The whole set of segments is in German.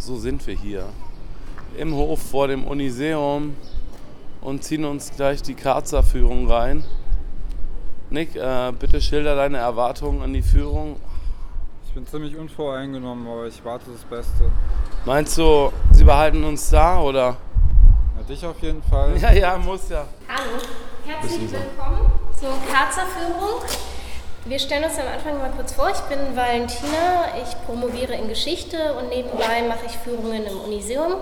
so sind wir hier. Im Hof vor dem Uniseum und ziehen uns gleich die Karzer-Führung rein. Nick, äh, bitte schilder deine Erwartungen an die Führung. Ich bin ziemlich unvoreingenommen, aber ich warte das Beste. Meinst du, sie behalten uns da oder? Na, dich auf jeden Fall. Ja, ja, muss ja. Hallo, herzlich willkommen zur Karzer-Führung. Wir stellen uns am Anfang mal kurz vor. Ich bin Valentina, ich promoviere in Geschichte und nebenbei mache ich Führungen im Uniseum.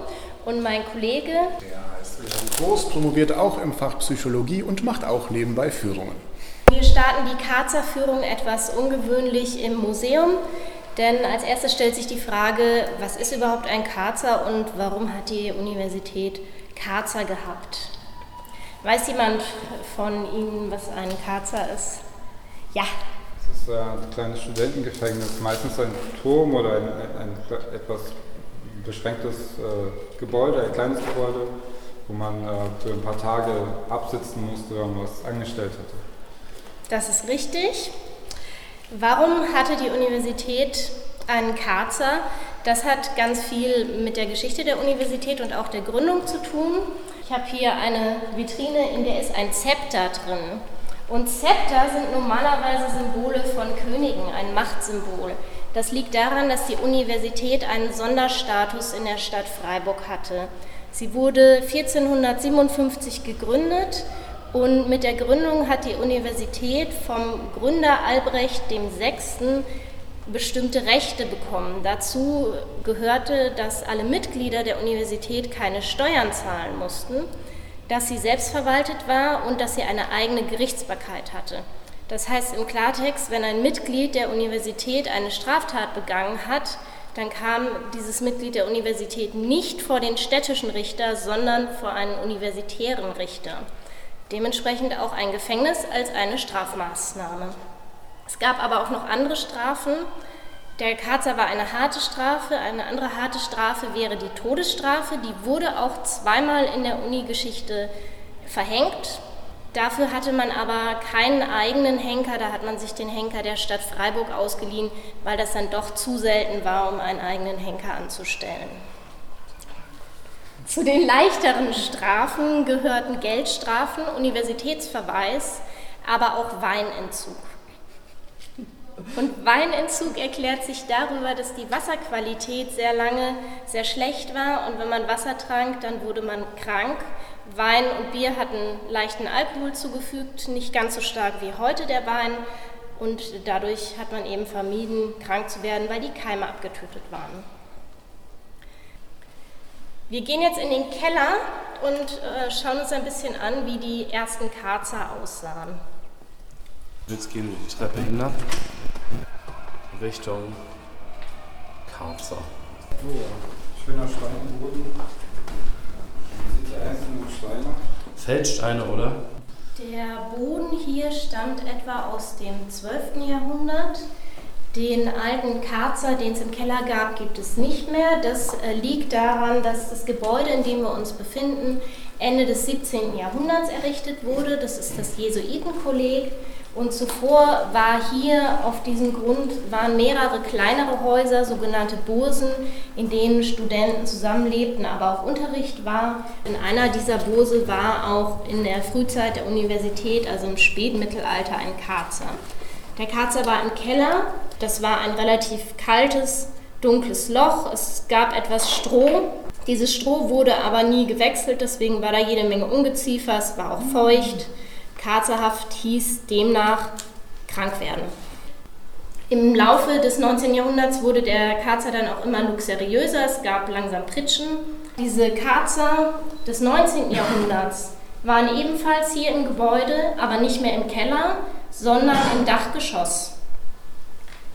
Und mein Kollege, der heißt Wilhelm Groß, promoviert auch im Fach Psychologie und macht auch nebenbei Führungen. Wir starten die Karzer Führung etwas ungewöhnlich im Museum, denn als erstes stellt sich die Frage, was ist überhaupt ein Karzer und warum hat die Universität Karzer gehabt? Weiß jemand von Ihnen, was ein Karzer ist? Ja. Ein kleines Studentengefängnis, meistens ein Turm oder ein, ein, ein etwas beschränktes äh, Gebäude, ein kleines Gebäude, wo man äh, für ein paar Tage absitzen musste, wenn man was angestellt hatte. Das ist richtig. Warum hatte die Universität einen Karzer? Das hat ganz viel mit der Geschichte der Universität und auch der Gründung zu tun. Ich habe hier eine Vitrine, in der ist ein Zepter drin. Und Zepter sind normalerweise Symbole von Königen, ein Machtsymbol. Das liegt daran, dass die Universität einen Sonderstatus in der Stadt Freiburg hatte. Sie wurde 1457 gegründet und mit der Gründung hat die Universität vom Gründer Albrecht VI. bestimmte Rechte bekommen. Dazu gehörte, dass alle Mitglieder der Universität keine Steuern zahlen mussten, dass sie selbstverwaltet war und dass sie eine eigene Gerichtsbarkeit hatte. Das heißt im Klartext, wenn ein Mitglied der Universität eine Straftat begangen hat, dann kam dieses Mitglied der Universität nicht vor den städtischen Richter, sondern vor einen universitären Richter. Dementsprechend auch ein Gefängnis als eine Strafmaßnahme. Es gab aber auch noch andere Strafen. Der Karzer war eine harte Strafe. Eine andere harte Strafe wäre die Todesstrafe. Die wurde auch zweimal in der Uni-Geschichte verhängt. Dafür hatte man aber keinen eigenen Henker, da hat man sich den Henker der Stadt Freiburg ausgeliehen, weil das dann doch zu selten war, um einen eigenen Henker anzustellen. Zu den leichteren Strafen gehörten Geldstrafen, Universitätsverweis, aber auch Weinentzug. Und Weinentzug erklärt sich darüber, dass die Wasserqualität sehr lange sehr schlecht war und wenn man Wasser trank, dann wurde man krank. Wein und Bier hatten leichten Alkohol zugefügt, nicht ganz so stark wie heute der Wein und dadurch hat man eben vermieden, krank zu werden, weil die Keime abgetötet waren. Wir gehen jetzt in den Keller und äh, schauen uns ein bisschen an, wie die ersten Karzer aussahen. Jetzt gehen wir die Treppe hinab Richtung Karzer. Oh ja, schöner Steinboden. Steine. Feldsteine, oder? Der Boden hier stammt etwa aus dem 12. Jahrhundert. Den alten Karzer, den es im Keller gab, gibt es nicht mehr. Das äh, liegt daran, dass das Gebäude, in dem wir uns befinden, Ende des 17. Jahrhunderts errichtet wurde. Das ist das Jesuitenkolleg. Und zuvor war hier auf diesem Grund waren mehrere kleinere Häuser, sogenannte Bursen, in denen Studenten zusammenlebten, aber auch Unterricht war. In einer dieser Burse war auch in der Frühzeit der Universität, also im Spätmittelalter, ein Karzer. Der Karzer war im Keller, das war ein relativ kaltes, dunkles Loch. Es gab etwas Stroh. Dieses Stroh wurde aber nie gewechselt, deswegen war da jede Menge Ungeziefer, es war auch feucht. Karzerhaft hieß demnach krank werden. Im Laufe des 19. Jahrhunderts wurde der Karzer dann auch immer luxuriöser, es gab langsam Pritschen. Diese Karzer des 19. Jahrhunderts waren ebenfalls hier im Gebäude, aber nicht mehr im Keller, sondern im Dachgeschoss.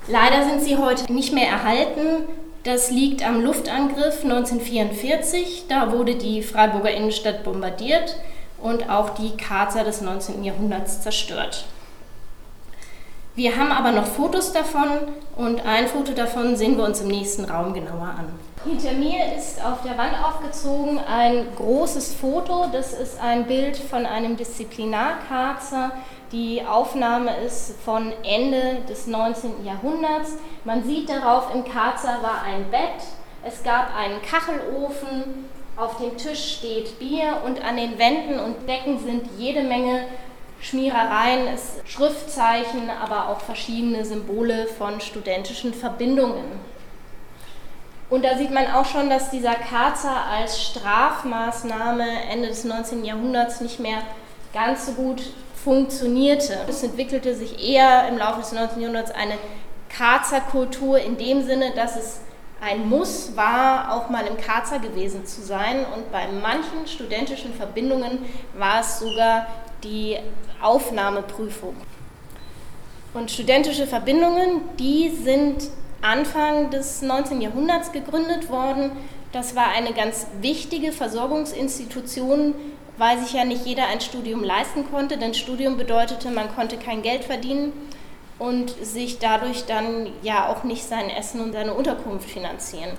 Leider sind sie heute nicht mehr erhalten. Das liegt am Luftangriff 1944. Da wurde die Freiburger Innenstadt bombardiert und auch die Karzer des 19. Jahrhunderts zerstört. Wir haben aber noch Fotos davon und ein Foto davon sehen wir uns im nächsten Raum genauer an. Hinter mir ist auf der Wand aufgezogen ein großes Foto. Das ist ein Bild von einem Disziplinarkarzer. Die Aufnahme ist von Ende des 19. Jahrhunderts. Man sieht darauf, im Karzer war ein Bett, Es gab einen Kachelofen, auf dem Tisch steht Bier und an den Wänden und Decken sind jede Menge Schmierereien, Schriftzeichen, aber auch verschiedene Symbole von studentischen Verbindungen. Und da sieht man auch schon, dass dieser Karzer als Strafmaßnahme Ende des 19. Jahrhunderts nicht mehr ganz so gut funktionierte. Es entwickelte sich eher im Laufe des 19. Jahrhunderts eine Karzerkultur in dem Sinne, dass es ein Muss war, auch mal im Karzer gewesen zu sein. Und bei manchen studentischen Verbindungen war es sogar die Aufnahmeprüfung. Und studentische Verbindungen, die sind Anfang des 19. Jahrhunderts gegründet worden. Das war eine ganz wichtige Versorgungsinstitution, weil sich ja nicht jeder ein Studium leisten konnte, denn Studium bedeutete, man konnte kein Geld verdienen und sich dadurch dann ja auch nicht sein Essen und seine Unterkunft finanzieren.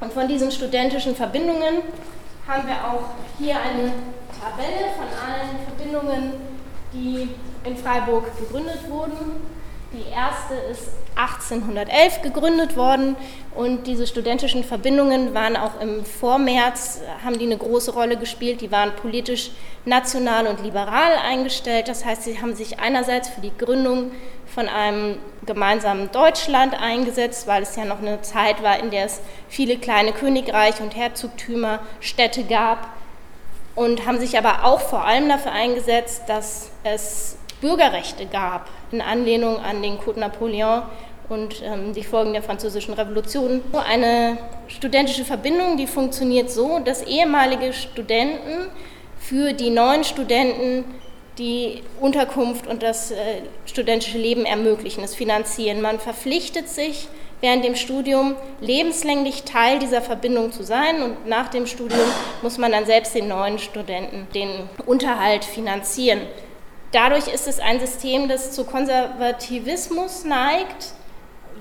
Und von diesen studentischen Verbindungen haben wir auch hier eine Tabelle von allen Verbindungen, die in Freiburg gegründet wurden. Die erste ist 1811 gegründet worden und diese studentischen Verbindungen waren auch im Vormärz, haben die eine große Rolle gespielt. Die waren politisch national und liberal eingestellt. Das heißt, sie haben sich einerseits für die Gründung von einem gemeinsamen Deutschland eingesetzt, weil es ja noch eine Zeit war, in der es viele kleine Königreiche und Herzogtümer, Städte gab und haben sich aber auch vor allem dafür eingesetzt, dass es Bürgerrechte gab, in Anlehnung an den Code Napoleon und ähm, die Folgen der Französischen Revolution. Eine studentische Verbindung, die funktioniert so, dass ehemalige Studenten für die neuen Studenten die Unterkunft und das äh, studentische Leben ermöglichen, es finanzieren. Man verpflichtet sich während dem Studium lebenslänglich Teil dieser Verbindung zu sein und nach dem Studium muss man dann selbst den neuen Studenten den Unterhalt finanzieren. Dadurch ist es ein System, das zu Konservativismus neigt,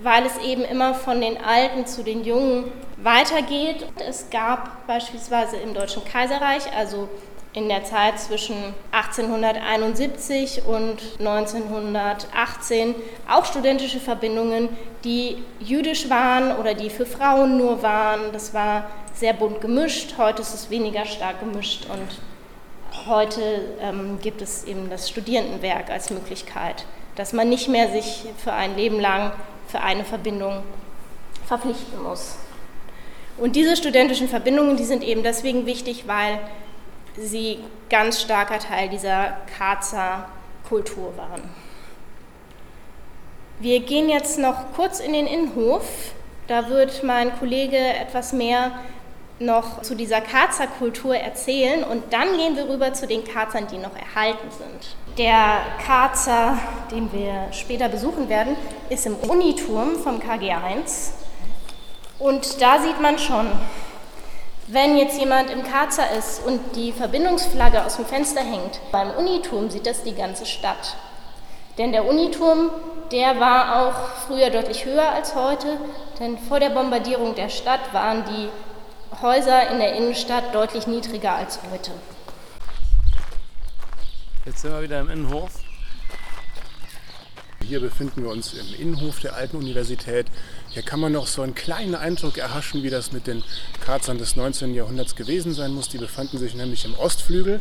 weil es eben immer von den Alten zu den Jungen weitergeht. Es gab beispielsweise im Deutschen Kaiserreich, also in der Zeit zwischen 1871 und 1918 auch studentische Verbindungen, die jüdisch waren oder die für Frauen nur waren. Das war sehr bunt gemischt. Heute ist es weniger stark gemischt und heute ähm, gibt es eben das Studierendenwerk als Möglichkeit, dass man nicht mehr sich für ein Leben lang für eine Verbindung verpflichten muss. Und diese studentischen Verbindungen, die sind eben deswegen wichtig, weil sie ganz starker Teil dieser Karzer Kultur waren. Wir gehen jetzt noch kurz in den Innenhof. Da wird mein Kollege etwas mehr noch zu dieser Karzer Kultur erzählen und dann gehen wir rüber zu den Karzern, die noch erhalten sind. Der Karzer, den wir später besuchen werden, ist im Uniturm vom KG1 und da sieht man schon, wenn jetzt jemand im Karzer ist und die Verbindungsflagge aus dem Fenster hängt, beim Uniturm sieht das die ganze Stadt. Denn der Uniturm, der war auch früher deutlich höher als heute, denn vor der Bombardierung der Stadt waren die Häuser in der Innenstadt deutlich niedriger als heute. Jetzt sind wir wieder im Innenhof. Hier befinden wir uns im Innenhof der Alten Universität. Hier kann man noch so einen kleinen Eindruck erhaschen, wie das mit den Karzern des 19. Jahrhunderts gewesen sein muss. Die befanden sich nämlich im Ostflügel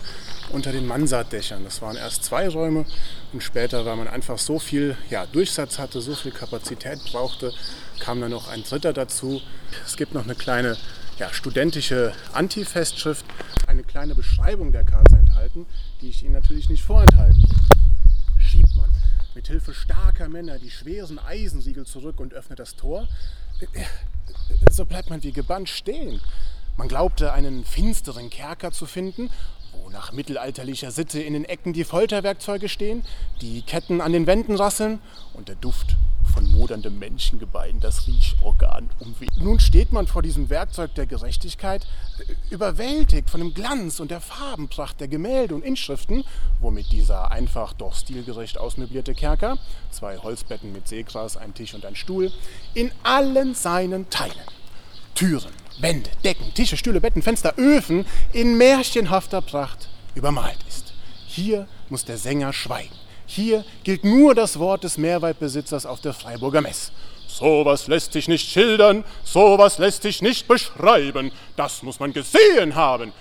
unter den Mansarddächern. Das waren erst zwei Räume und später, weil man einfach so viel ja, Durchsatz hatte, so viel Kapazität brauchte, kam dann noch ein dritter dazu. Es gibt noch eine kleine ja, studentische Antifestschrift, eine kleine Beschreibung der Karzer enthalten, die ich Ihnen natürlich nicht vorenthalten. Schiebt man mit Hilfe starker Männer die schweren Eisensiegel zurück und öffnet das Tor, so bleibt man wie gebannt stehen. Man glaubte, einen finsteren Kerker zu finden, wo nach mittelalterlicher Sitte in den Ecken die Folterwerkzeuge stehen, die Ketten an den Wänden rasseln und der Duft von moderndem Menschengebein das Riechorgan umweht. Nun steht man vor diesem Werkzeug der Gerechtigkeit, überwältigt von dem Glanz und der Farbenpracht der Gemälde und Inschriften, womit dieser einfach doch stilgerecht ausmöblierte Kerker, zwei Holzbetten mit Seegras, ein Tisch und ein Stuhl, in allen seinen Teilen, Türen, Wände, Decken, Tische, Stühle, Betten, Fenster, Öfen in märchenhafter Pracht übermalt ist. Hier muss der Sänger schweigen hier gilt nur das Wort des Mehrweitbesitzers auf der Freiburger Mess. Sowas lässt sich nicht schildern, sowas lässt sich nicht beschreiben. Das muss man gesehen haben,